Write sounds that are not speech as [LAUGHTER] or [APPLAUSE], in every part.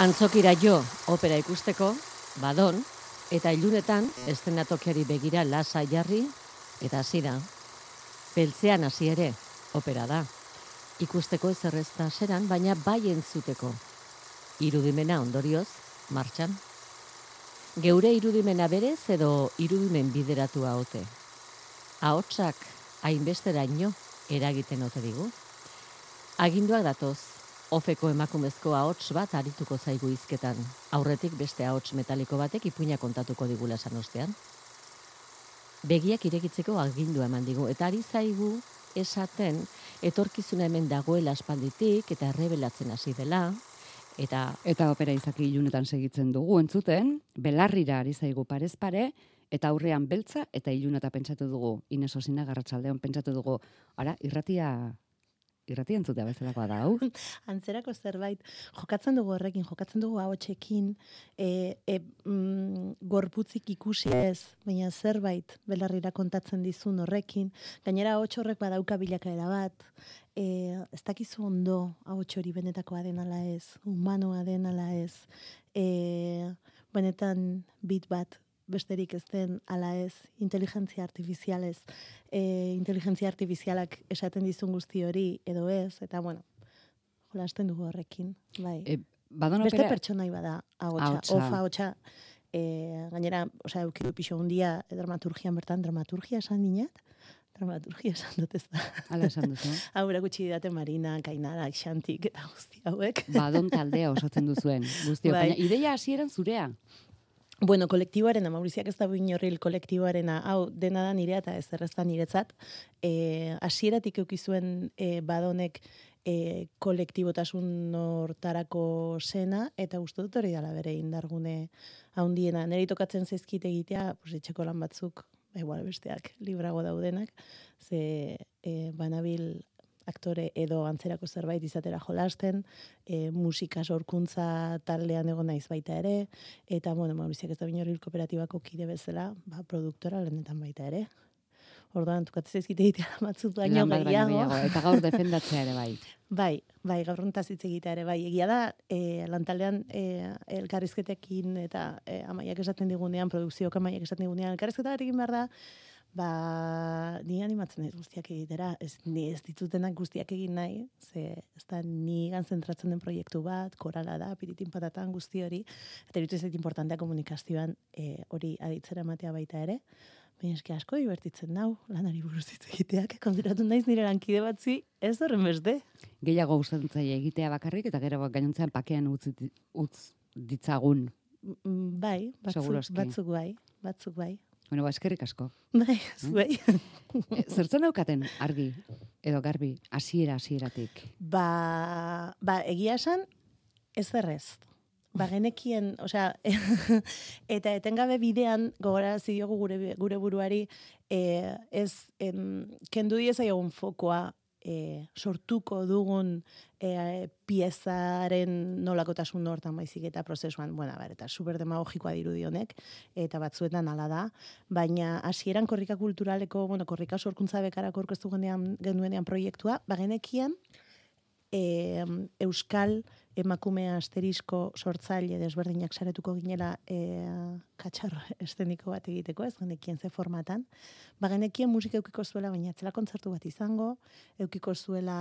Antzokira jo opera ikusteko, badon, eta ilunetan estenatokiari begira lasa jarri, eta hasi da. Peltzean hasi ere, opera da. Ikusteko ez errezta seran, baina bai entzuteko. Irudimena ondorioz, martxan. Geure irudimena berez edo irudimen bideratua ote. Ahotsak hainbesteraino eragiten ote digu. Aginduak datoz, ofeko emakumezko ahots bat arituko zaigu izketan. Aurretik beste ahots metaliko batek ipuina kontatuko digula esan ostean. Begiak irekitzeko agindu eman digu, eta ari zaigu esaten etorkizuna hemen dagoela aspalditik eta errebelatzen hasi dela, eta eta opera izaki ilunetan segitzen dugu entzuten, belarrira ari zaigu parez pare, eta aurrean beltza eta ilunata pentsatu dugu, Ines Osina Garratsaldeon pentsatu dugu, ara, irratia irrati entzutea bezalakoa da, hau? [LAUGHS] Antzerako zerbait, jokatzen dugu horrekin, jokatzen dugu hau txekin, e, e, mm, gorputzik ikusi ez, baina zerbait belarrira kontatzen dizun horrekin, gainera hau horrek badauka bilakaera bat, e, ez dakizu ondo hau hori benetakoa den ala ez, humanoa den ala ez, e, benetan bit bat besterik ez den ala ez, inteligentzia artifizialez, e, inteligentzia artifizialak esaten dizun guzti hori edo ez, eta bueno, jolasten dugu horrekin, bai. E, Beste pertsonai bada, ahotsa, ofa, ahotsa, e, gainera, osea, eukidu pixo hundia, e, dramaturgian bertan, dramaturgia esan dinat, dramaturgia esan dut ez da. Hala esan duzu. Hau [LAUGHS] gutxi didate Marina, Kainara, Xantik eta guzti hauek. Badon taldea osatzen duzuen, guztiok. Bai. Baina ideia hasieran zurea. Bueno, kolektiboaren, Mauriziak ez da buin horril kolektiboaren, hau, dena da nirea eta ez errezta niretzat. E, asieratik eukizuen e, badonek e, kolektibotasun hortarako sena, eta uste dut hori dala bere indargune haundiena. Neri tokatzen zezkite egitea, pues, etxeko lan batzuk, igual besteak, librago daudenak, ze e, banabil aktore edo antzerako zerbait izatera jolasten, e, musika sorkuntza taldean egon naiz baita ere, eta, bueno, Mauriziak ez da binoril kooperatibako kide bezala, ba, produktora lehenetan baita ere. Orduan, tukatzen ezkite egitea [LAUGHS] matzut baino gehiago. Eta gaur defendatzea ere bai. [LAUGHS] bai, bai, gaur hontaz hitz egitea ere bai. Egia da, e, lantaldean e, elkarrizketekin eta e, amaiak esaten digunean, produkzioak amaiak esaten digunean, elkarrizketa egin behar da, ba, ni animatzen ez guztiak egitera, ez, ni ez ditutenak guztiak egin nahi, ze ez da ni zentratzen den proiektu bat, korala da, piritin patatan guzti hori, eta eritu ez importantea komunikazioan e, hori aditzera matea baita ere, baina eski asko divertitzen nau, lanari buruz hitz egiteak, konturatu naiz nire lankide batzi, ez horren beste. Gehiago gustatzen egitea bakarrik, eta gero gainontzean pakean utz, utz ditzagun. Mm, bai, batzuk, batzuk bai, batzuk bai. Bueno, ba, eskerrik asko. Bai, zuei. Eh, zertzen daukaten argi edo garbi hasiera hasieratik. Ba, ba, egia esan ez errez. Ba, genekien, osea, [LAUGHS] eta etengabe bidean gogarazi diogu gure gure buruari eh, ez em, kendu dieza egun fokoa e, sortuko dugun e, piezaren nolakotasun hortan baizik eta prozesuan, bueno, bar, eta super demagogikoa dirudi honek, eta batzuetan hala da, baina hasieran korrika kulturaleko, bueno, korrika sorkuntza bekarako orkestu genuenean proiektua, bagenekien, e, euskal emakume asterisko sortzaile desberdinak saretuko ginela e, katxarro [LAUGHS] esteniko bat egiteko, ez genekien ze formatan. Ba genekien musika eukiko zuela, baina etzela kontzertu bat izango, eukiko zuela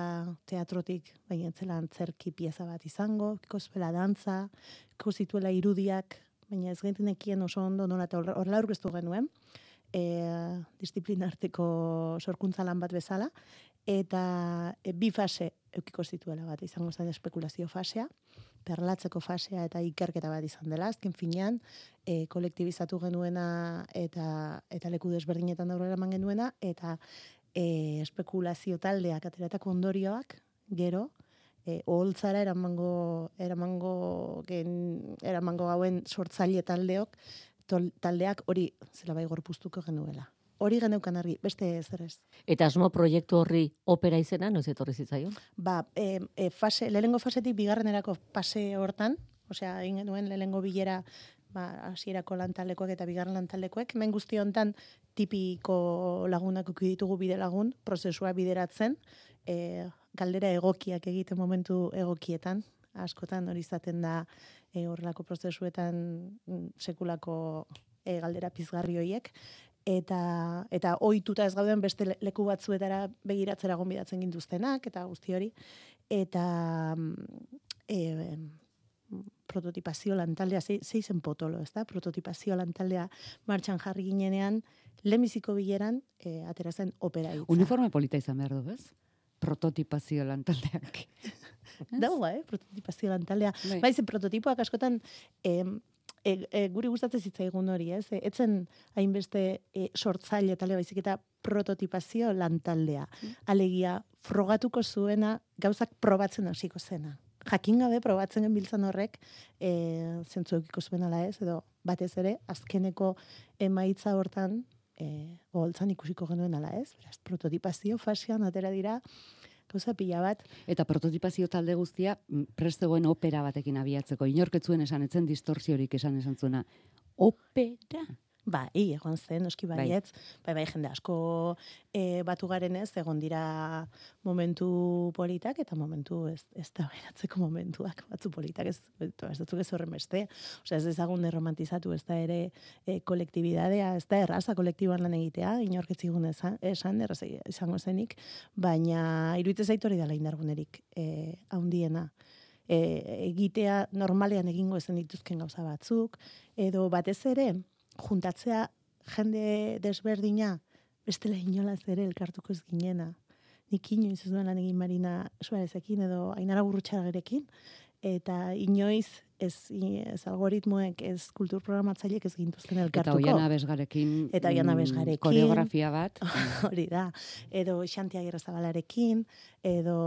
teatrotik, baina etzela antzerki pieza bat izango, eukiko zuela dantza, eukiko zituela irudiak, baina ez genekien oso ondo nola eta horrela aurkeztu genuen, e, disiplinarteko sorkuntza lan bat bezala, eta e, bi fase eukiko zituela bat, izango zen espekulazio fasea, perlatzeko fasea eta ikerketa bat izan dela, azken finean, e, kolektibizatu genuena eta eta leku desberdinetan aurrera eman genuena, eta e, espekulazio taldeak ateratako ondorioak, gero, e, oholtzara eramango, eramango, gen, eramango gauen sortzaile taldeok, taldeak hori zela bai gorpuztuko genuela hori geneukan argi, beste zer ez. Eta asmo proiektu horri opera izena, noiz etorri zitzaion? Ba, e, e, fase, lehengo fasetik bigarrenerako fase hortan, osea, egin genuen lehengo bilera ba, asierako lantalekoak eta bigarren lantalekoek, hemen guzti hontan tipiko lagunak ditugu bide lagun, prozesua bideratzen, e, galdera egokiak egiten momentu egokietan, askotan hori izaten da e, horrelako prozesuetan mm, sekulako e, galdera pizgarri hoiek eta eta ohituta ez gauden beste le- leku batzuetara begiratzera gonbidatzen gintuztenak eta guzti hori eta e, prototipazio lantaldea, ze, ze izen potolo, ez da? Prototipazio lantaldea martxan jarri ginenean, lehenbiziko bileran, e, atera zen opera hitza. Uniforme polita izan behar du, ez? Prototipazio lantaldeak. [LAUGHS] Dago, eh? Prototipazio lantaldea. Bai. Bai, ze prototipoak askotan, em, e, e, guri gustatzen zitzaigun hori, ez? E, etzen hainbeste e, sortzaile talde baizik eta prototipazio lantaldea. Alegia, frogatuko zuena gauzak probatzen hasiko zena. Jakin gabe probatzen genbiltzan horrek e, zentzu edukiko zuen ala ez, edo batez ere, azkeneko emaitza hortan e, goholtzan ikusiko genuen ala ez. Beraz, prototipazio fasean atera dira, gauza pila bat, Eta prototipazio talde guztia mm, prest zegoen opera batekin abiatzeko. Inorketzuen esan etzen distorsiorik esan esan zuena. Opera? Bai, egon zen, noski Bai. baietz. Bai, bai, jende asko e, batu garen ez, egon dira momentu politak eta momentu ez, ez da beratzeko momentuak batzu politak, ez, ez datzuk ez horren beste. Osea, ez dezagun romantizatu, ez da ere e, kolektibidadea, ez da erraza kolektiboan lan egitea, inorketzigun esan, esan erraza izango zenik, baina iruditzen zaitu hori dela indargunerik e, haundiena. E, egitea normalean egingo ezen dituzken gauza batzuk, edo batez ere, juntatzea jende desberdina, bestela inolaz ere elkartuko ez ginena. Nik inoiz ez duen lan egin Marina Suarezekin edo Ainara Gurrutxagarekin, eta inoiz ez, ez algoritmoek, ez kulturprogramatzaileek ez gintuzten Eta elkartuko. Oiana Besgarekin. Eta Oiana mm, Besgarekin. Koreografia bat. [LAUGHS] Hori da. Edo Xanti Agirrezabalarekin, edo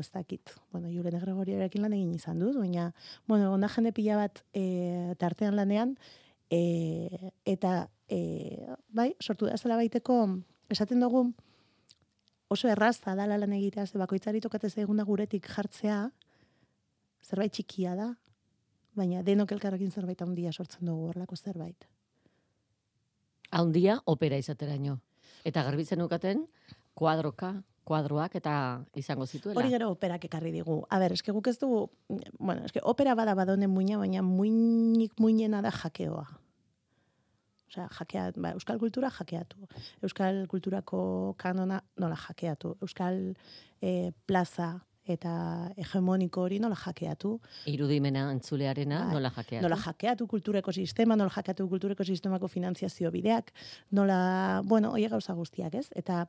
ez dakit, bueno, Julen Gregorioarekin lan egin izan dut, baina, bueno, onda jende pila bat e, tartean lanean, e, eta, e, bai, sortu da zela baiteko, esaten dugu, oso erraza dala lan egitea, ze bakoitzari tokatzen zaigun da guretik jartzea, zerbait txikia da, baina denok elkarrekin zerbait handia sortzen dugu horlako zerbait. Haundia opera izateraino. Eta garbitzen ukaten, kuadroka, kuadroak eta izango zituela. Hori gero operak ekarri digu. A ber, eske guk ez dugu, bueno, eske opera bada badonen muina, baina muinik muinena da jakeoa. Osea, jakea, ba, euskal kultura jakeatu. Euskal kulturako kanona nola jakeatu. Euskal eh, plaza eta hegemoniko hori nola jakeatu. Irudimena entzulearena Bai. nola jakeatu. Nola jakeatu kultureko sistema, nola jakeatu kultureko sistemako finanziazio bideak, nola, bueno, hori gauza guztiak, ez? Eta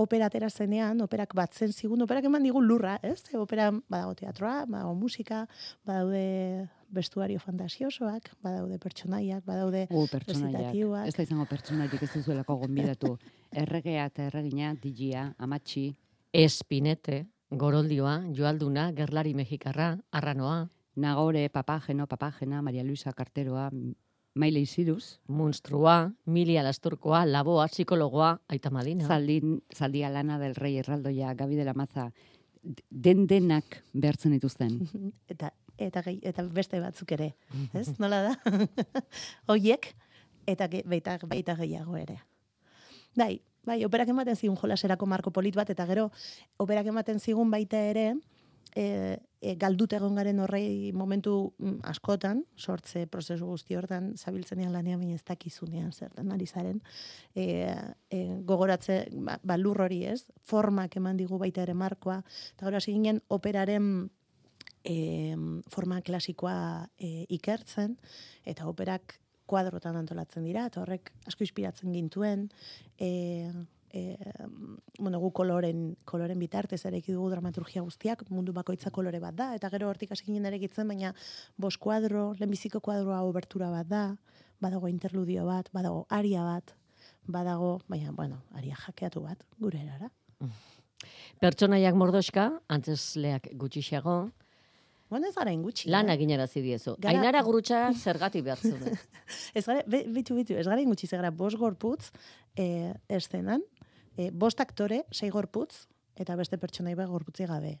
opera atera zenean, operak batzen zigun, operak eman digu lurra, ez? Opera badago teatroa, badago musika, badaude vestuario fantasiosoak, badaude pertsonaiak, badaude U, pertsonaiak. Ez da izango pertsonaiak ez duzuelako gonbidatu. [LAUGHS] Erregea eta erregina, digia, amatxi, Espinete, Goroldioa, Joalduna, Gerlari Mexikarra, Arranoa, Nagore, Papageno, Papagena, Maria Luisa Carteroa, Maile Isiruz, Monstrua, Milia Lasturkoa, Laboa, Psikologoa, Aita Madina. Zaldin, Zaldia Lana del Rey Erraldoia, Gabi de la Maza, den denak behartzen dituzten. [LAUGHS] eta eta gehi, eta beste batzuk ere, ez? Nola da? [LAUGHS] Hoiek eta ge, baita, baita gehiago ere. Bai, bai, operak ematen zigun jolaserako marko polit bat, eta gero, operak ematen zigun baita ere, e, e, galdut egon garen horrei momentu mm, askotan, sortze prozesu guzti hortan, zabiltzenean lanean baina ez dakizunean zertan ari zaren, e, e, gogoratze, ba, ba, hori ez, formak eman digu baita ere markoa, eta hasi ginen operaren e, forma klasikoa e, ikertzen, eta operak kuadrotan antolatzen dira, eta horrek asko inspiratzen gintuen, e, e, bueno, gu koloren, koloren bitartez ereki dugu dramaturgia guztiak, mundu bakoitza kolore bat da, eta gero hortik hasi ginen erekitzen, baina bos kuadro, lehenbiziko kuadroa obertura bat da, badago interludio bat, badago aria bat, badago, baina, bueno, aria jakeatu bat, gure erara. Pertsonaiak mordoska, antzesleak gutxixago, Bueno, ez gara ingutxi. lan eh? eginarazi diezu. Gara- Ainara gurutxa [LAUGHS] zergatik behar zuen. Ez gara, bitu, bitu, ez gara ingutxi, ez gara, bost gorputz e, eszenan, e, bost aktore, sei gorputz, eta beste pertsonai bat gorputzi gabe.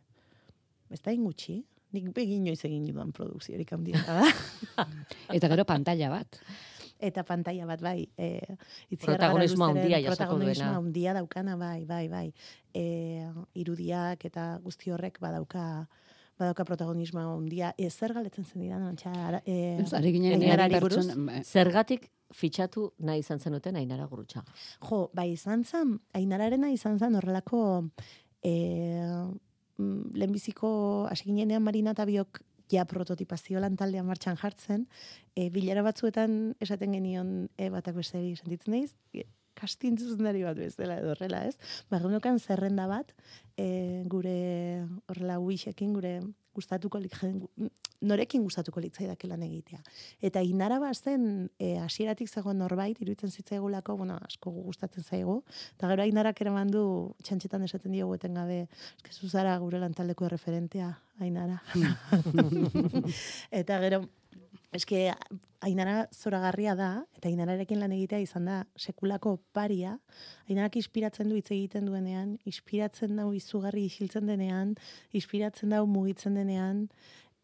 Ez da ingutxi, nik begin inoiz egin dudan produkziorik handia da. [LAUGHS] Eta gero pantalla bat. eta pantalla bat bai, e, Protagonismo handia protagonismo duena. handia daukana bai, bai, bai. E, irudiak eta guzti horrek badauka badauka protagonismo handia. Ez zer galetzen zen didan, antxa, ara- e, ari ginen eh, pertsona- Zergatik fitxatu nahi izan zenuten Ainara Gurutxaga. Jo, bai izan zen, ainararena izan zen horrelako e, lehenbiziko hasi ginenean Marina eta biok ja prototipazio lan taldean martxan jartzen, e, bilera batzuetan esaten genion e, batak besteri sentitzen naiz, e, kastin zuzendari bat bezala edo horrela, ez? Ba, zerrenda bat, e, gure horrela wixekin, gure gustatuko jen- norekin gustatuko litzaidak lan egitea. Eta inara bazen e, hasieratik zegoen norbait, iruditzen zitzaigulako, bueno, asko gustatzen zaigu, eta gero ainarak eraman du, txantxetan esaten diogu etengabe, eske zu zara gure lantaldeko referentea, ainara. [LAUGHS] eta gero, eske ainara zoragarria da, eta ainararekin lan egitea izan da sekulako paria, ainarak inspiratzen du hitz egiten duenean, inspiratzen dau izugarri isiltzen denean, inspiratzen dau mugitzen denean,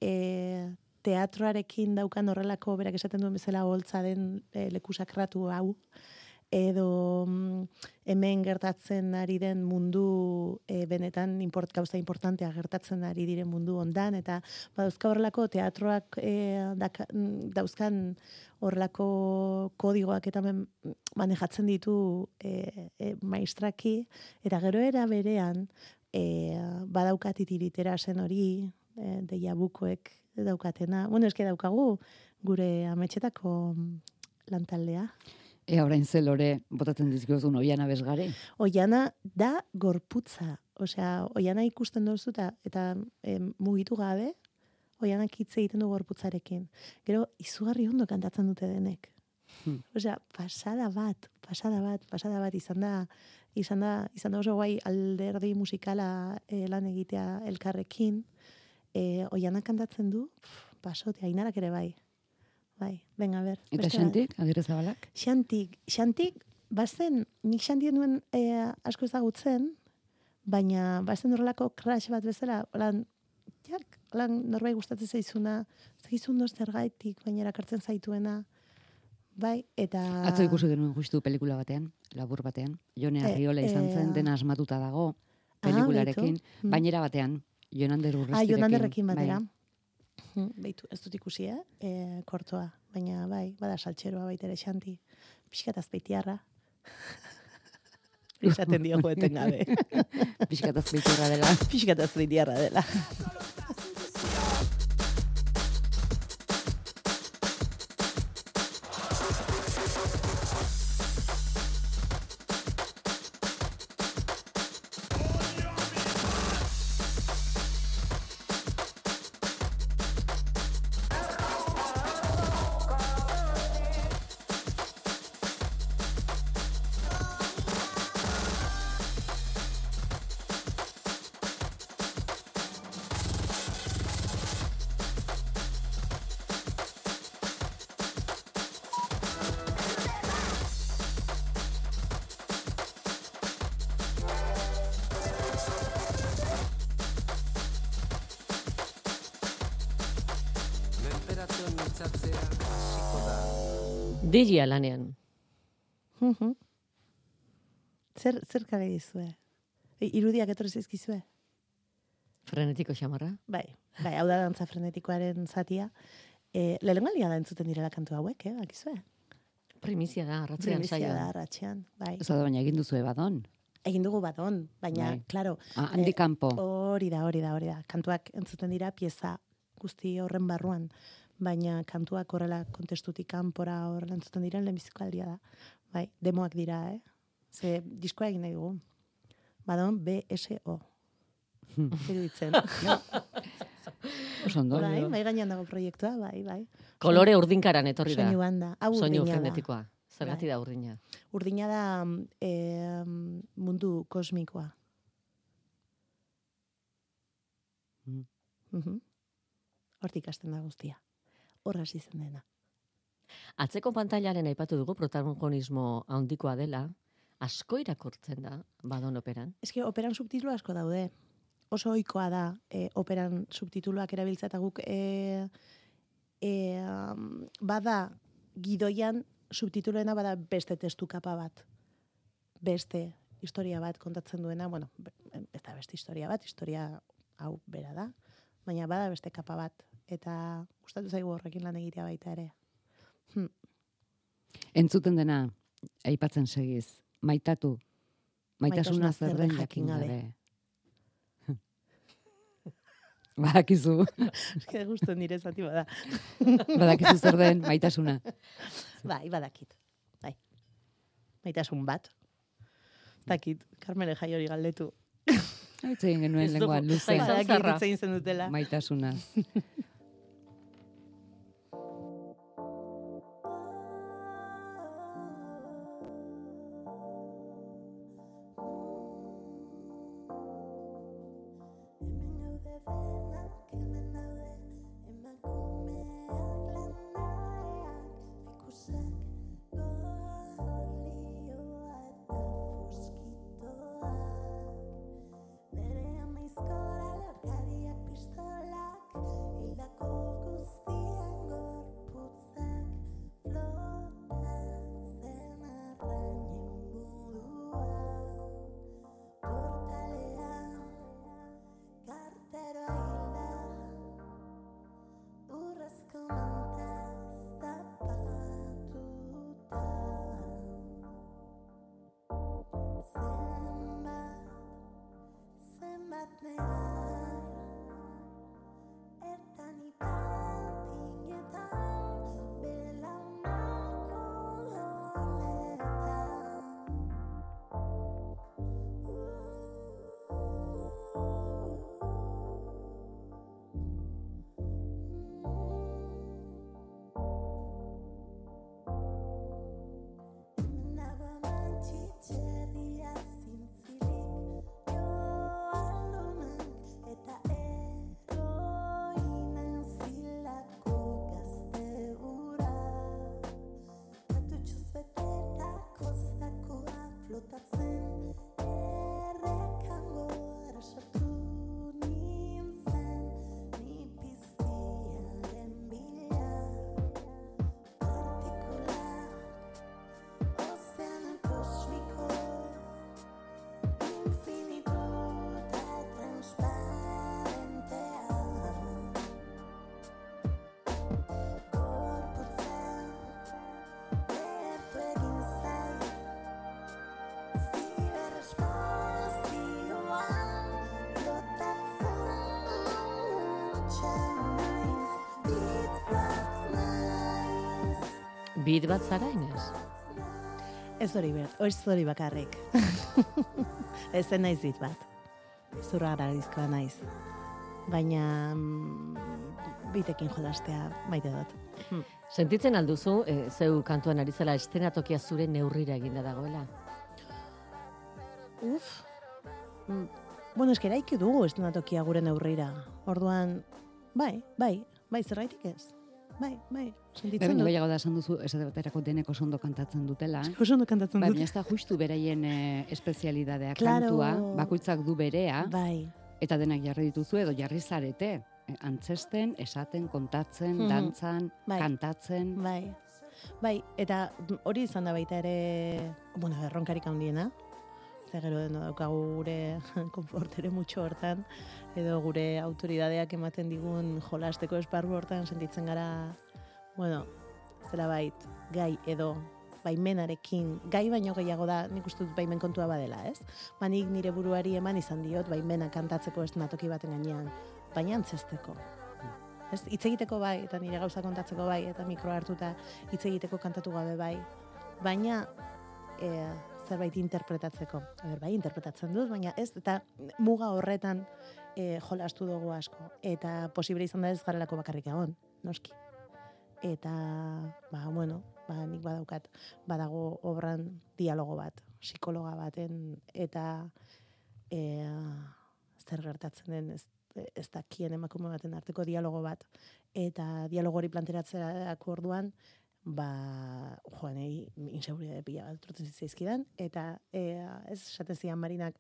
e, teatroarekin daukan horrelako, berak esaten duen bezala holtza den e, lekusakratu hau, edo mm, hemen gertatzen ari den mundu e, benetan import, gauza importantea gertatzen ari diren mundu ondan, eta badauzka horrelako teatroak e, daka, mm, dauzkan horrelako kodigoak eta men, manejatzen ditu e, e, maestraki, eta gero era berean e, badaukat itiritera zen hori, e, deia bukoek daukatena. Bueno, eske daukagu gure ametxetako mm, lantaldea. Ea orain zelore botatzen dizkiozun oiana bezgare. Oiana da gorputza. Osea, oiana ikusten duzu eta, eta em, mugitu gabe, oianak hitz egiten du gorputzarekin. Gero, izugarri ondo kantatzen dute denek. Hmm. Osea, pasada bat, pasada bat, pasada bat izan da, izan da, izan da oso guai alderdi musikala eh, lan egitea elkarrekin. Eh, oianak kantatzen du, pff, pasote, ainarak ere bai. Bai, venga, ber. Eta xantik, agirre zabalak? Xantik, xantik, bazen, nik xantien duen e, asko ezagutzen, baina bazen horrelako crash bat bezala, holan, jak, holan norbait gustatzen zaizuna, zaizun doz zergaitik, baina erakartzen zaituena, bai, eta... Atzo ikusi genuen justu pelikula batean, labur batean. Jone Eh, Arriola izan zen, eh, dena asmatuta dago, Ah, pelikularekin. Mm. bainera batean, Jonander Ah, urrestirekin. Jonanderrekin batera. Bai. Hmm, Beitu, ez dut ikusi, eh? E, kortoa, baina bai, bada saltxeroa baita ere xanti. Piskat azpeitiarra. [LAUGHS] Esaten diogu etengabe. Piskat azpeiturra dela. Piskat azpeitiarra dela. [LAUGHS] Digia lanean. Mhm. zer, zer kare dizue? E, irudiak etorri zaizkizue? Frenetiko xamarra. Bai, bai, hau da dantza frenetikoaren zatia. E, Lehenengaldia da entzuten direla kantu hauek, eh, bakizue? Primizia da, arratzean Primizia saioa. da, arratxean, bai. Ez da baina egin duzu ebadon. Egin dugu badon, baina, Bai. claro, Ah, handi Eh, kanpo. hori da, hori da, hori da. Kantuak entzuten dira pieza guzti horren barruan, baina kantuak horrela kontestutik kanpora horrela entzuten dira lehenbiziko aldia da. Bai, demoak dira, eh? Ze diskoa egin nahi dugu. Badon BSO. Iruditzen. [LAUGHS] Oso ondo. bai, bai gainean dago proiektua, bai, bai. Kolore urdinkaran etorri da. Soinu banda. Hau Soinu frenetikoa. Zergati Bai. da urdina. Urdina da eh, mundu kosmikoa. Mm. Hortik hasten da guztia. Hor hasi dena. Atzeko pantailaren aipatu dugu protagonismo handikoa dela, asko irakurtzen da, badon operan. Eske operan subtitulu asko daude. Oso ohikoa da e, operan subtituluak erabiltzea eta guk e, e, bada gidoian subtituloena bada beste testu kapa bat. Beste historia bat kontatzen duena, bueno, da beste historia bat, historia hau bera da, baina bada beste kapa bat. Eta gustatu zaigu horrekin lan egitea baita ere. Entzuten dena, aipatzen segiz, maitatu, maitasuna Maitasuna zer den jakin gabe. [LAUGHS] Badakizu, [LAUGHS] Eske gustu nire zati bada. [LAUGHS] badakizu zer den maitasuna. Bai, badakit. Bai. Maitasun bat. Dakit, Carmele jai hori galdetu. Haitzen genuen Ez dugu, lenguan luze zaiz- Badakit egin zen dutela. maitasunaz. Bit bat zara, Inez? Ez hori ez hori bakarrik. [LAUGHS] ez zen naiz dit bat. Zurra garadizkoa naiz. Baina mm, bitekin jolastea maite dut. Sentitzen alduzu, e, zeu kantuan ari zela estenatokia zure neurrira eginda dagoela. Uf. Mm, Bueno, eske eraiki dugu estenatokia gure neurrira. Orduan, bai, bai, bai, zergaitik ez. Bai, bai, sentitzen dut. gehiago da esan duzu, esate baterako deneko ondo kantatzen dutela. [LAUGHS] Oso ondo kantatzen Bai, dut. baina ez da justu beraien eh, espezialidadea Claro. kantua, bakoitzak du berea, Bai, eta denak jarri dituzu edo jarri zarete. Eh, Antzesten, esaten, kontatzen, Mhm. dantzan, Bai. kantatzen. bai. Bai, eta hori izan da baita ere, bueno, erronkarik handiena. Ze gero deno daukagu gure [LAUGHS] konfort ere mutxo hortan, edo gure autoridadeak ematen digun jolasteko esparru hortan sentitzen gara, bueno, zera bait, gai edo baimenarekin, gai baino gehiago da, nik uste dut baimen kontua badela, ez? Ba, nik nire buruari eman izan diot, baimena kantatzeko eszenatoki baten gainean, baina antzesteko. Ez, hitz egiteko bai, eta nire gauza kontatzeko bai, eta mikro hartuta hitz egiteko kantatu gabe bai. Baina, e, zerbait interpretatzeko. A ber, bai, interpretatzen dut, baina ez, eta muga horretan e, jolastu dugu asko. Eta posible izan da ez garelako bakarrik egon, noski. Eta, ba, bueno, ba, nik badaukat, badago obran dialogo bat, psikologa baten, eta e, zer gertatzen den, ez, ez dakien emakume baten arteko dialogo bat, eta dialogo hori planteratzerako orduan, ba, joan egi, inseguridade pila bat trotzen zitzaizkidan, eta e, ez esaten zian Marinak,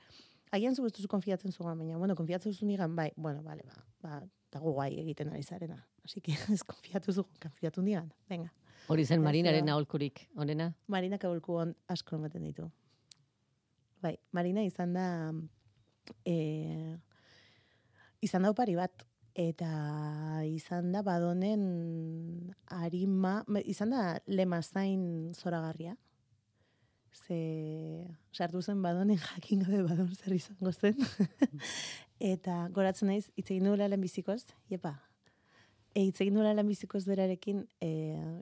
agian zu ez duzu konfiatzen zugan, baina, bueno, konfiatzen duzu nigan, bai, bueno, bale, ba, ba, dago guai egiten ari zarena. Así que [LAUGHS] ez konfiatu zu, konfiatu nigan, venga. Hori zen marinaren da. aholkurik, onena? Marinak aholku on asko ematen ditu. Bai, Marina izan da e, izan da opari bat eta izan da badonen arima, izan da lemazain zoragarria. Ze sartu zen badonen [LAUGHS] jakin gabe badon zer izango zen. [LAUGHS] eta goratzen naiz, hitz egin duela lehenbizikoz, jepa, e, hitz egin duela lehenbizikoz berarekin, e,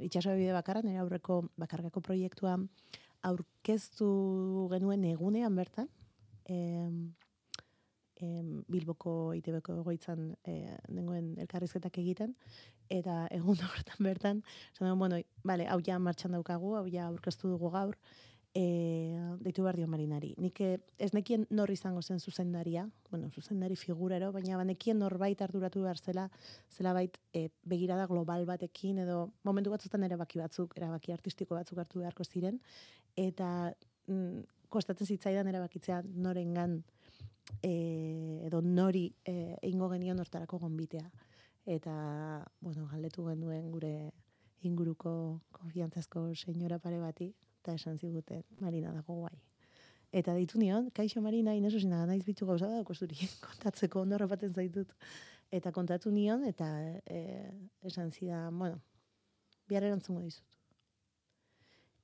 itxasoa bide bakarra, nire aurreko bakargako proiektua aurkeztu genuen egunean bertan, em, em, Bilboko ITBko egoitzan e, nengoen elkarrizketak egiten, eta egun [LAUGHS] horretan bertan, dugu, bueno, bale, hau ja martxan daukagu, hau ja aurkeztu dugu gaur, e, deitu behar dio marinari. Nik eh, ez nekien nor izango zen zuzendaria, bueno, zuzendari figurero, baina banekien norbait arduratu behar zela, zela bait e, begirada global batekin, edo momentu batzutan erabaki batzuk, erabaki artistiko batzuk hartu beharko ziren, eta mm, kostatzen zitzaidan erabakitzea norengan e, edo nori e, egingo genion hortarako gonbitea. Eta, bueno, galdetu genuen gure inguruko konfiantzazko senyora pare bati, eta esan ziguten, Marina dago guai. Eta ditu nion, kaixo Marina, inesu zina, naiz bitu gauza da, zuri [LAUGHS] kontatzeko ondo harrapatzen zaitut. Eta kontatu nion, eta e, esan zidan, bueno, bihar erantzungo dizut.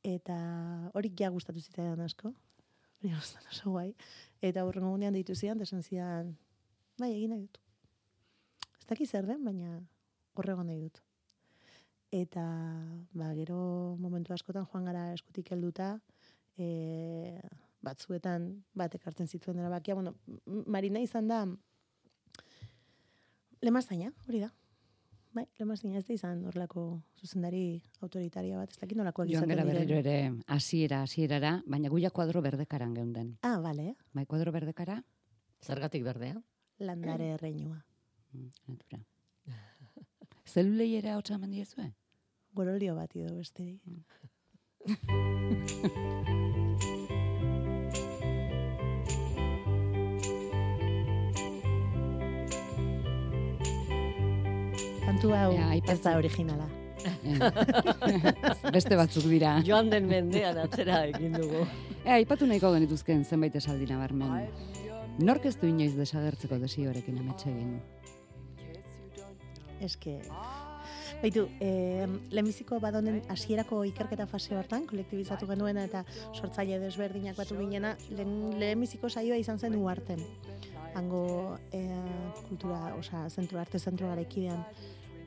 Eta hori ja gustatu zitzaidan asko, hori gustatu oso guai. Eta hurrengo gunean deitu zidan, eta esan zidan, bai, egin nahi dut. Ez dakit zer den, baina horrego nahi dut. Eta, ba, gero momentu askotan joan gara eskutik helduta, e, batzuetan batek hartzen zituen erabakia, bueno, M- Marina izan da lemaztaina, hori da. Bai, lemaztaina ez da izan horrelako zuzendari autoritaria bat, ez dakit nolakoak Joan izaten gara diren. berriro ere hasiera hasierara, baina guia kuadro berdekaran geunden. Ah, bale, Bai, kuadro berdekara? Zergatik berdea? landare erreinua. Mm, natura. [LAUGHS] Zeluleiera hotza eman diezue? Gorolio bat edo besterik. [LAUGHS] Kantu hau Ea, ez da originala. [LAUGHS] Beste batzuk dira. Joan den mendean atzera egin dugu. E, aipatu nahiko genituzken zenbait esaldi nabarmen. Nork ez du inoiz desagertzeko desiorekin ametxe egin. Eske, Baitu, eh, lehenbiziko badonen hasierako ikerketa fase hortan, kolektibizatu genuena eta sortzaile desberdinak batu ginena, lehen, lehenbiziko saioa izan zen uarten. Hango eh, kultura, osea, zentru, arte zentru garaikidean.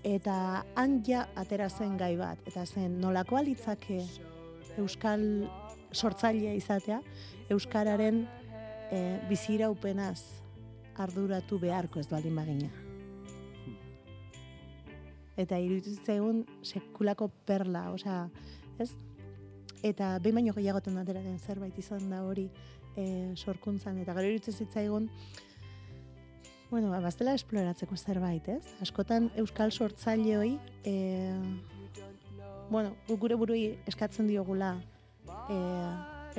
Eta han ja atera zen gai bat, eta zen nolakoa litzake euskal sortzailea izatea, euskararen eh, biziraupenaz arduratu beharko ez baldin bagina eta iruditu zitzaigun sekulako perla, osea, ez? Eta behin baino gehiagoten atera den zerbait izan da hori e, sorkuntzan, eta gero iruditzen zitzaigun, bueno, ba, baztela esploratzeko zerbait, ez? Askotan euskal sortzaileoi, e, bueno, gure burui eskatzen diogula e,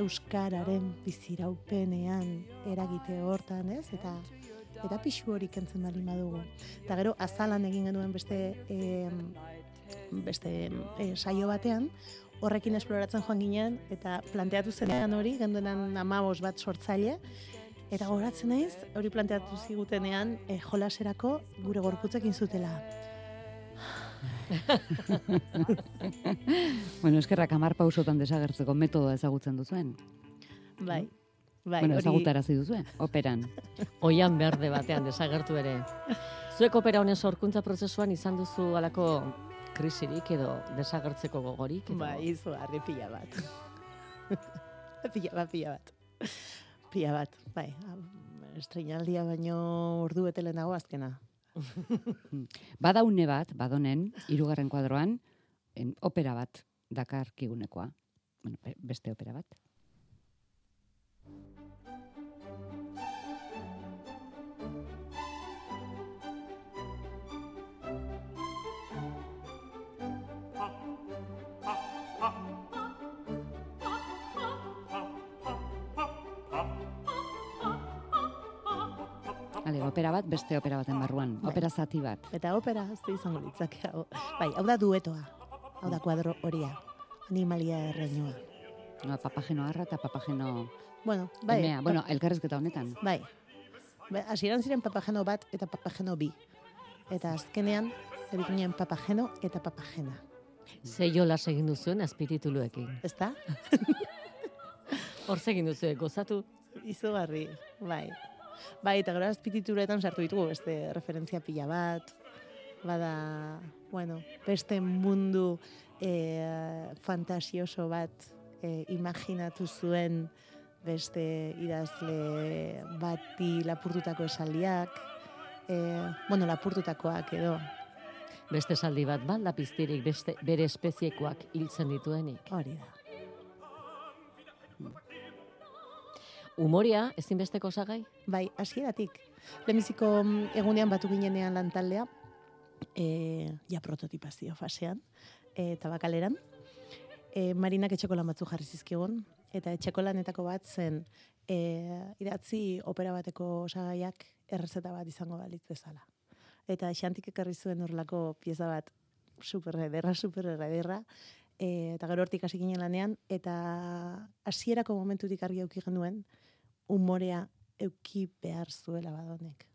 euskararen biziraupenean eragite hortan, ez? Eta eta pixu hori kentzen baldin badugu. Eta gero azalan egin genuen beste e, beste e, saio batean, horrekin esploratzen joan ginen, eta planteatu zenean hori, genduenan amabos bat sortzaile, eta goratzen naiz, hori planteatu zigutenean, e, jolaserako gure gorputzekin zutela. [LAUGHS] Bueno, eskerrak amar pausotan desagertzeko metodoa ezagutzen duzuen. Bai, bai, bueno, hori, ezagutarazi duzue, operan. [LAUGHS] Oian berde batean desagertu ere. Zuek opera honen sorkuntza prozesuan izan duzu alako krisirik edo desagertzeko gogorik? Edo... bai, izu, harri [LAUGHS] pila bat. pila bat, pila bat. Pila bat, bai. Estreinaldia baino ordu bete lehenago azkena. [LAUGHS] Bada une bat, badonen, hirugarren kuadroan, en, opera bat dakar kigunekoa. Bueno, be- beste opera bat. Opera bat, beste opera baten barruan. Bai. Opera zati bat. Eta opera azte izango litzake hau. Bai, hau da duetoa. Hau da kuadro horia. Animalia erreinua. No, papageno arra eta papageno Bueno, bai. emea. Bueno, elkarrezketa honetan. Bai. Ba, Hasieran ziren papageno bat eta papageno bi. Eta azkenean, erik ginen papageno eta papagena. Ze jolas egin duzuen azpirituluekin. Ezta? Hor egin duzue, gozatu. Izugarri, bai. Bai, eta gero azpitituretan sartu ditugu beste referentzia pila bat, bada, bueno, beste mundu e, fantasioso bat e, imaginatu zuen beste idazle bati lapurtutako esaldiak, e, bueno, lapurtutakoak edo, Beste saldi bat, ba, lapiztirik beste, bere espeziekoak hiltzen dituenik. hori da. Umoria, ezinbesteko osagai? Bai, hasieratik. Lehenbiziko mm, egunean batu ginenean lantaldea, e, ja prototipazio fasean, e, tabakaleran. E, Marinak etxeko lan batzu jarri zizkigun, eta etxeko lanetako bat zen e, idatzi opera bateko osagaiak errezeta bat izango balitz bezala. Eta xantik ekarri zuen horrelako pieza bat super ederra, super ederra, e, eta gero hortik hasi ginen lanean, eta hasierako momentutik argi auki genuen, umorea euki behar zuela badonek.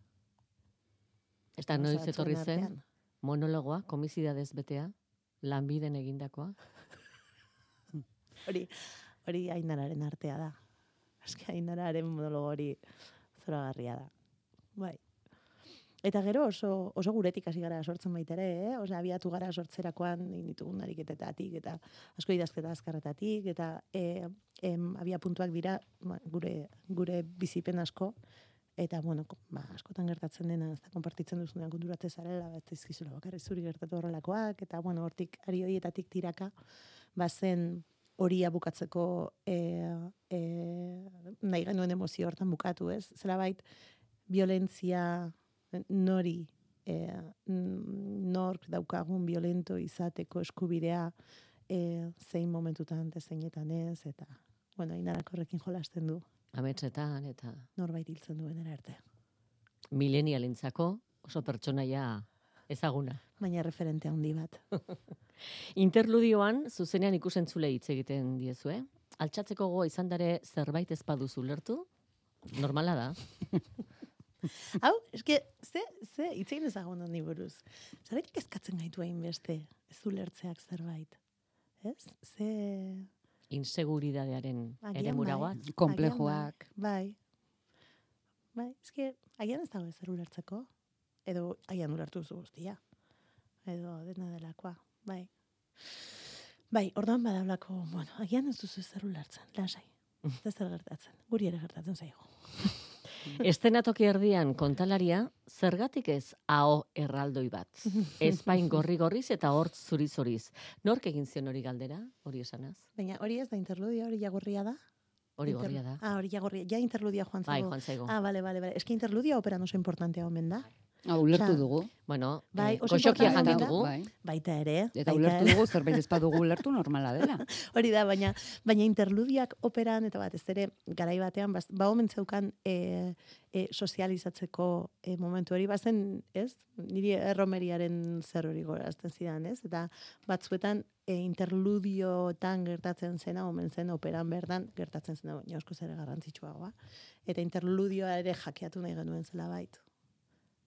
Eta Gauza noiz etorri zen, artean. monologoa, komizidadez betea, lanbiden egindakoa. Hori, hori ainararen artea da. Eske ainararen monologo hori zoragarria da. Bai. Eta gero oso, oso guretik hasi gara sortzen baita ere, eh? Osea, abiatu gara sortzerakoan ditugun ariketetatik, eta asko idazketa azkarretatik, eta e, em, abia puntuak dira ba, gure, gure bizipen asko, eta bueno, ba, askotan gertatzen dena, ez da, konpartitzen duzunean konturatze zarela, bat ezkizula bakarrik zuri gertatu horrelakoak, eta bueno, hortik, ari horietatik tiraka, bazen horia bukatzeko e, e, nahi genuen emozio hortan bukatu, ez? Zerabait, violentzia nori e, nork daukagun violento izateko eskubidea e, zein momentutan eta zeinetan ez, eta, bueno, inarak horrekin jolasten du, Ametsetan eta norbait hiltzen duen arte. milenialentzako oso pertsonaia ezaguna. Baina referente handi bat. [LAUGHS] Interludioan, zuzenean ikusentzule hitz egiten diezue. Altxatzeko goa izan dare zerbait ez baduzu lertu, normala da. [LAUGHS] Hau, eske, ze, ze, itzein ezagun honi buruz. Zergatik eskatzen gaitu hainbeste ez ulertzeak zerbait. Ez? Ze... Inseguridadearen ere bai. muragoak. Konplejoak. Bai. Bai, eske, agian ez dago ezer ulertzeko. Edo, agian ulertu zu guztia. Edo, dena delakoa. Bai. Bai, orduan badaulako, bueno, agian ez duzu ezer ulertzen, lasai. [LAUGHS] Ez zer gertatzen. Guri ere gertatzen zaigu. [LAUGHS] Estenatoki erdian kontalaria, zergatik ez AO erraldoi bat. [LAUGHS] Ezpain gorri-gorriz eta hortz zuri-zuriz. Nork egin zion hori galdera, hori esanaz? Baina hori ez da interludia, hori jagorria da? Hori gorria da. Ah, hori jagorria. Ja interludia joan Bai, zaigu. joan zaigo. Ah, bale, bale, bale. Eske interludia operan oso importantea omen da. Ah, ulertu dugu. Bueno, Bai, eh, goxokia jan da. ditugu. Bai. Baita ere. Eta baita ulertu dugu zerbait ez badugu ulertu normala dela. [LAUGHS] Hori da, baina baina interludiak operan eta batez ere garai batean ba omen zeukan e, e, sozializatzeko e, momentu hori bazen, ez? Niri erromeriaren zer hori gorazten zidan, ez? Eta batzuetan e, interludiotan gertatzen zena, omen zen operan berdan gertatzen zena, baina asko ere garrantzitsuagoa. Eta interludioa ere jakeatu nahi genuen zela bait.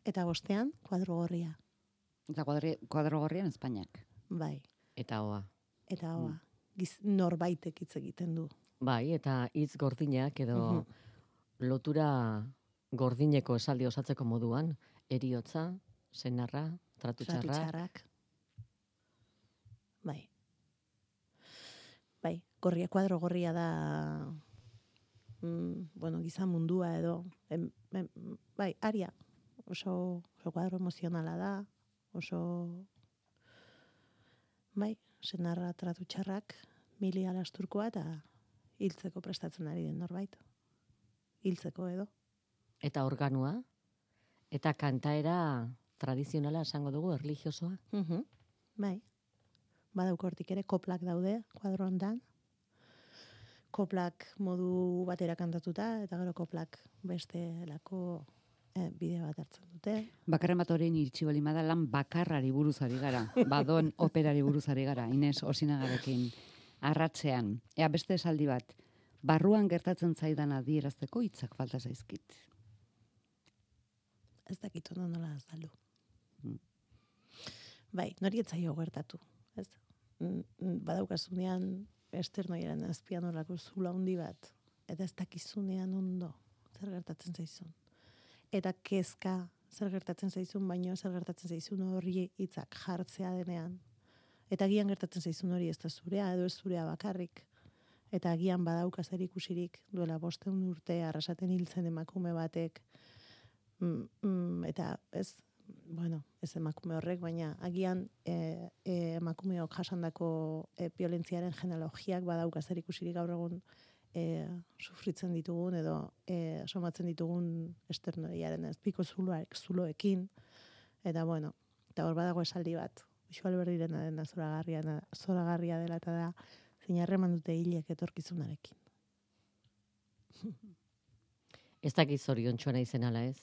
Eta bostean, kuadro gorria. Eta kuadri, kuadro gorrian Espainiak. Bai. Eta hoa. Eta hoa, giz, norbaitek hitz egiten du. Bai, eta hitz gordinak edo Mhm. lotura gordineko esaldi osatzeko moduan, eriotza, senarra, tratu Tratu txarra, txarrak. Bai. Bai, gorria, kuadro gorria da mm, bueno, giza mundua edo em, em, bai, aria oso, oso kuadro emozionala da, oso bai, senarra tratu txarrak, mili alasturkoa eta hiltzeko prestatzen ari den norbait. Hiltzeko edo. eta organua, eta kantaera tradizionala esango dugu, erligiosoa. Mhm. Bai. Badauko hortik ere koplak daude kuadro hontan. Koplak modu batera kantatuta eta gero koplak beste lako eh, bide bat hartzen dute. Bakarren bat horrein iritsi bali lan bakarrari buruz ari gara. Badon [LAUGHS] operari buruz ari gara. Inez osinagarekin arratzean. Ea beste esaldi bat. Barruan gertatzen zaidan adierazteko hitzak falta zaizkit. Ez dakit ondo nola azaldu. Mm. bai, nori etzaio gertatu, ez? Mm, mm, Badaukazunean esternoiaren azpian horrako zula handi bat, eta ez dakizunean ondo zer gertatzen zaizun. Eta kezka zer gertatzen zaizun, baino zer gertatzen zaizun horri hitzak jartzea denean. Eta agian gertatzen zaizun hori ez da zurea, edo ez zurea bakarrik. Eta agian badauka zer ikusirik duela bosteun urte arrasaten hiltzen emakume batek. Mm, mm, eta ez, bueno, ez emakume horrek, baina agian e, e, emakumeok jasandako e, violentziaren genealogiak badauka zer ikusirik gaur egun e, sufritzen ditugun edo e, somatzen ditugun esternoiaren ez piko zuloak, zuloekin. Eta bueno, eta hor badago esaldi bat, Uxu Alberdirena dena zoragarria, zoragarria dela eta da, zein harreman dute hilek etorkizunarekin. [LAUGHS] Ez dakit zorion txuana izen ala ez.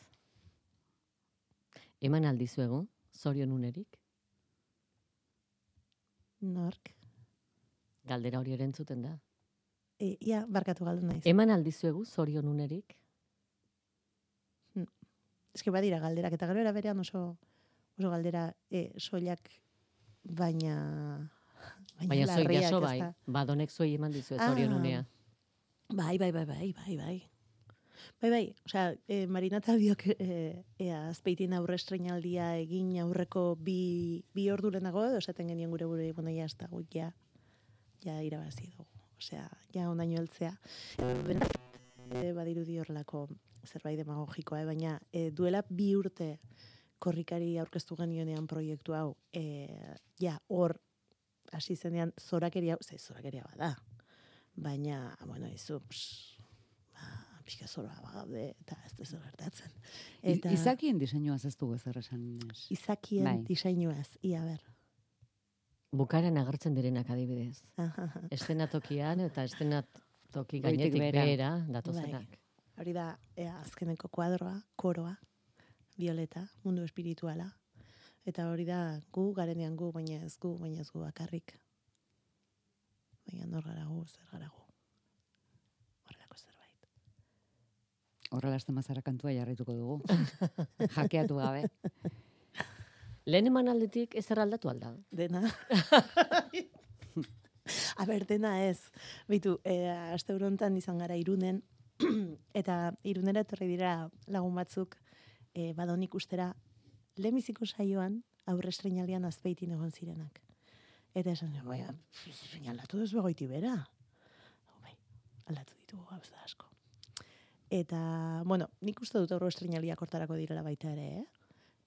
Eman aldizuegu, zorion unerik, Nork? galdera hori erentzuten da. E, ia, barkatu galdu naiz. Eman aldizuegu, zorion unerik, Eske badira galderak, eta gero era berean oso, oso galdera e, soilak, baina... baina zoi larriak, jaso ez bai, badonek zoi eman dizue zorion Ah. unea. Bai, bai, bai, bai, bai, bai. Bai, bai, osea, e, Marinata biok e, ea, azpeitin aurre estrenaldia egin aurreko bi, bi ordu lehenago, edo esaten genien gure gure, bueno, ja, ez dago, ja, ja irabazi dugu. Osea, ja ondaino heltzea. Benetan, e, badirudi horrelako zerbait demagogikoa, eh, baina e, duela bi urte korrikari aurkeztu genionean proiektu hau, e, ja, hor, hasi zenean zorakeria, ze zorakeria bada, baina, bueno, izu, pss, ba, pixka zoroa bagaude, eta ez da zer gertatzen. Eta... Izakien diseinua ez dugu ezer esan izakien Bai. diseinuaz, ia ber. Bukaran agertzen direnak adibidez. [LAUGHS] Estenatokian eta estenatoki gainetik behera. behera datozenak. Hori da, ea, azkeneko kuadroa, koroa, violeta, mundu espirituala. Eta hori da, gu garenean gu, baina ez gu, baina ez gu bakarrik. Baina nor gara gu, zer gara gu. Horrelako zerbait. Horrela estemazara kantua jarrituko dugu. [LAUGHS] Jakeatu gabe. Lehen eman aldetik ezer aldatu alda. Dena. A ber, dena ez. Bitu, e, aste honetan izan gara irunen, [CLEARS THROAT] eta irunera etorri dira lagun batzuk e, badon ikustera lemiziko saioan aurre estrenalian azpeitin egon zirenak. Eta esan, bai, seinalatu ez begoiti bera. Bai, aldatu ditugu gauza asko. Eta, bueno, nik uste dut aurre estrenaliak hortarako direla baita ere, eh?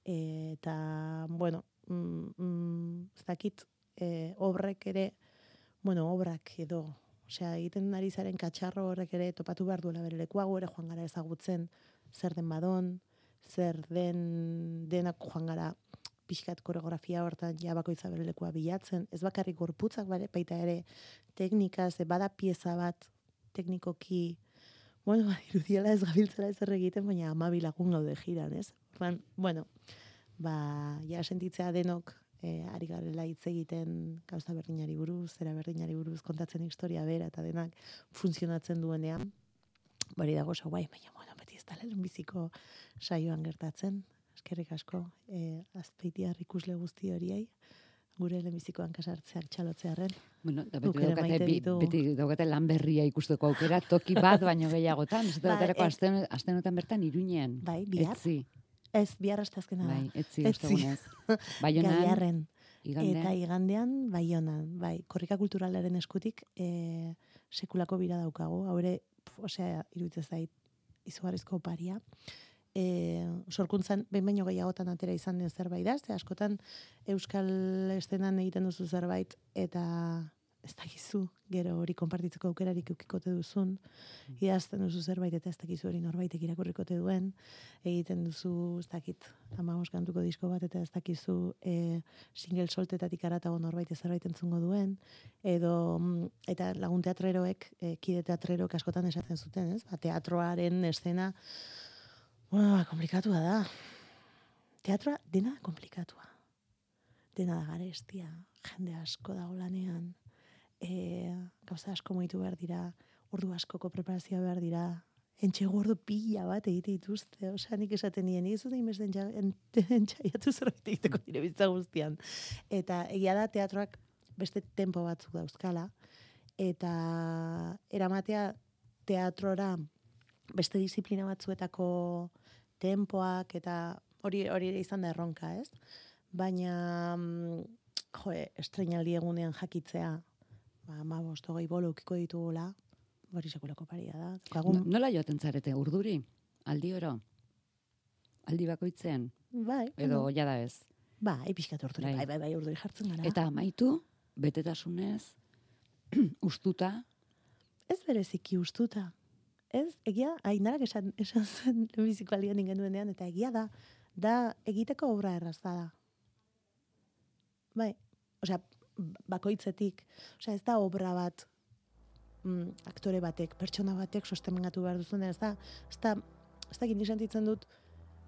Eta, bueno, mm, mm, ez dakit, e, obrek ere, bueno, obrak edo, osea, egiten ari zaren katxarro horrek ere topatu behar duela bere lekua, ere joan gara ezagutzen zer den badon, zer den denak joan gara pixkat koreografia hortan ja bakoitza bere lekua bilatzen, ez bakarrik gorputzak bare, baita ere teknika, ze bada pieza bat teknikoki, bueno, [LAUGHS] ba, irudiela ez gabiltzela ez egiten, baina amabi lagun gaude jiran, ez? Orduan, bueno, ba, ja sentitzea denok e, ari garela hitz egiten gauza berdinari buruz, zera berdinari buruz kontatzen historia bera eta denak funtzionatzen duenean. Bari dago oso guai, baina bueno, beti ez da biziko saioan gertatzen. Eskerrik asko, e, azpeitiar ikusle guzti horiei, gure lehenbizikoan kasartzeak txalotzearen. Bueno, da beti daukate, bi, beti daukate lan berria ikusteko aukera, toki bat baino gehiagotan. Ez Ba, da asten, astenetan bertan iruñen. Bai, bihar? Etzi, Ez, bihar aztazkena da. bai, etzi, Etzi. [LAUGHS] Baionan, igandean, Eta igandean, baionan, bai, korrika kulturalaren eskutik e, sekulako bira daukagu, haure, osea, iruditzen zait, izugarrizko oparia. E, sorkuntzan, behin baino gehiagotan atera izan den zerbait da, ze askotan euskal estenan egiten duzu zerbait, eta ez dakizu, gero hori konpartitzeko aukerarik eukikote duzun, idazten duzu zerbait eta ez dakizu hori norbaitek irakurrikote duen, egiten duzu, ez dakit, amagos kantuko disko bat eta ez dakizu e, single soltetatik aratago norbait zerbait entzungo duen, edo, mm, eta lagun teatreroek, e, kide teatrerok askotan esaten zuten, ez? Ba, teatroaren estena, bueno, ba, komplikatua da. Teatroa dena komplikatua. Dena da garestia, jende asko dago lanean, e, gauza asko moitu behar dira, ordu askoko preparazioa behar dira, entxe gordo pila bat egite dituzte, osea, nik esaten nien, ez dut inbeste entxaiatu zerbait egiteko nire bizitza guztian. Eta egia da teatroak beste tempo batzuk dauzkala, eta eramatea teatrora beste disiplina batzuetako tempoak eta hori hori izan da erronka, ez? Baina, mm, jo, estrenaldi egunean jakitzea, ba, ma hogei bolo ukiko ditugula, hori sekulako paria da. No- Nola joaten zarete urduri? Aldi oro? Aldi bakoitzean? bai, Edo bueno, jada ez? bai, pixkat urduri, Bai. bai, bai, bai, urduri jartzen gara. Eta amaitu, betetasunez, [CLEARS THROAT] ustuta, ez bereziki ustuta. Ez, egia, ainarak esan, esan zen biziko aldian ingenuenean, eta egia da, da egiteko obra errazta da. Bai, osea, bakoitzetik, osea, ez da obra bat mm, aktore batek, pertsona batek sostemengatu behar duzunen, ez da, ez da, ez da nik sentitzen dut,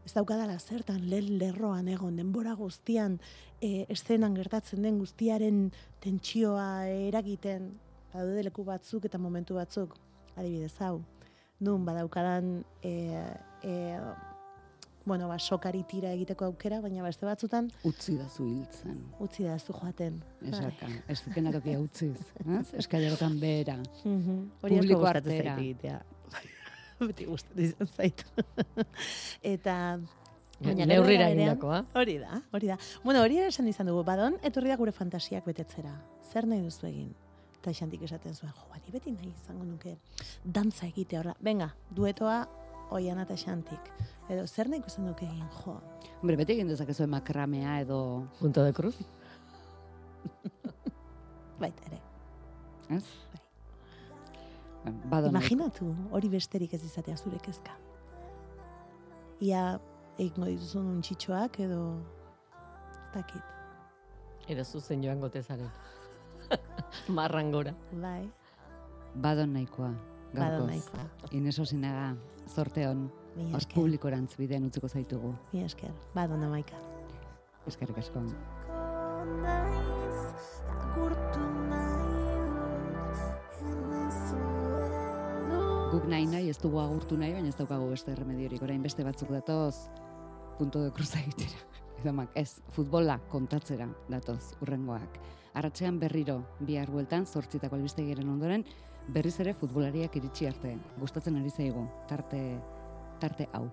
ez daukadala zertan lehen lerroan egon, denbora guztian, e, eszenan gertatzen den guztiaren tentsioa eragiten, badaude leku batzuk eta momentu batzuk, adibidez hau, nun badaukadan e, e, bueno, ba, sokari tira egiteko aukera, baina beste batzutan utzi da zu hiltzen. utzi da ez du joaten. Esaka, ez kenatokia utziz. Ez? Eskailerotan behera. Mhm. Hori asko gustatzen zait artera. egitea. [LAUGHS] Beti gustatzen izan zait. [LAUGHS] eta Baina Neurrira egindakoa. hori da, hori da. Bueno, hori ere esan izan dugu, badon, etorri da gure fantasiak betetzera. Zer nahi duzu egin? Eta esaten zuen, jo, bani beti nahi izango nuke dantza egite horra. Venga, duetoa oian eta xantik. Edo zer nahi ikusten duke egin, jo. Hombre, beti egin dezakezu makramea edo, Punto de cruz. [LAUGHS] Baita ere. ez? Badon, Imaginatu, hori besterik ez izatea zure kezka. Ia, egingo dituzun untxitxoak edo, ez dakit, Edo zuzen joan gotezaren. [LAUGHS] Marran gora. bai, badon nahikoa. Gaurkoz. nahikoa. Ines Osinaga, zorte hon, os publikorantz bidean utziko zaitugu. mila esker, badon amaika. Eskerrik asko. Guk nahi nahi ez dugu agurtu nahi, baina ez daukagu beste erremediorik. Orain beste batzuk datoz, punto de cruz egitera. [LAUGHS] Edo mak, ez, futbola kontatzera datoz, urrengoak. Arratxean berriro, bihar bueltan, zortzitako albistegiaren ondoren, berriz ere futbolariak iritsi arte. Gustatzen ari zaigu, tarte, tarte hau.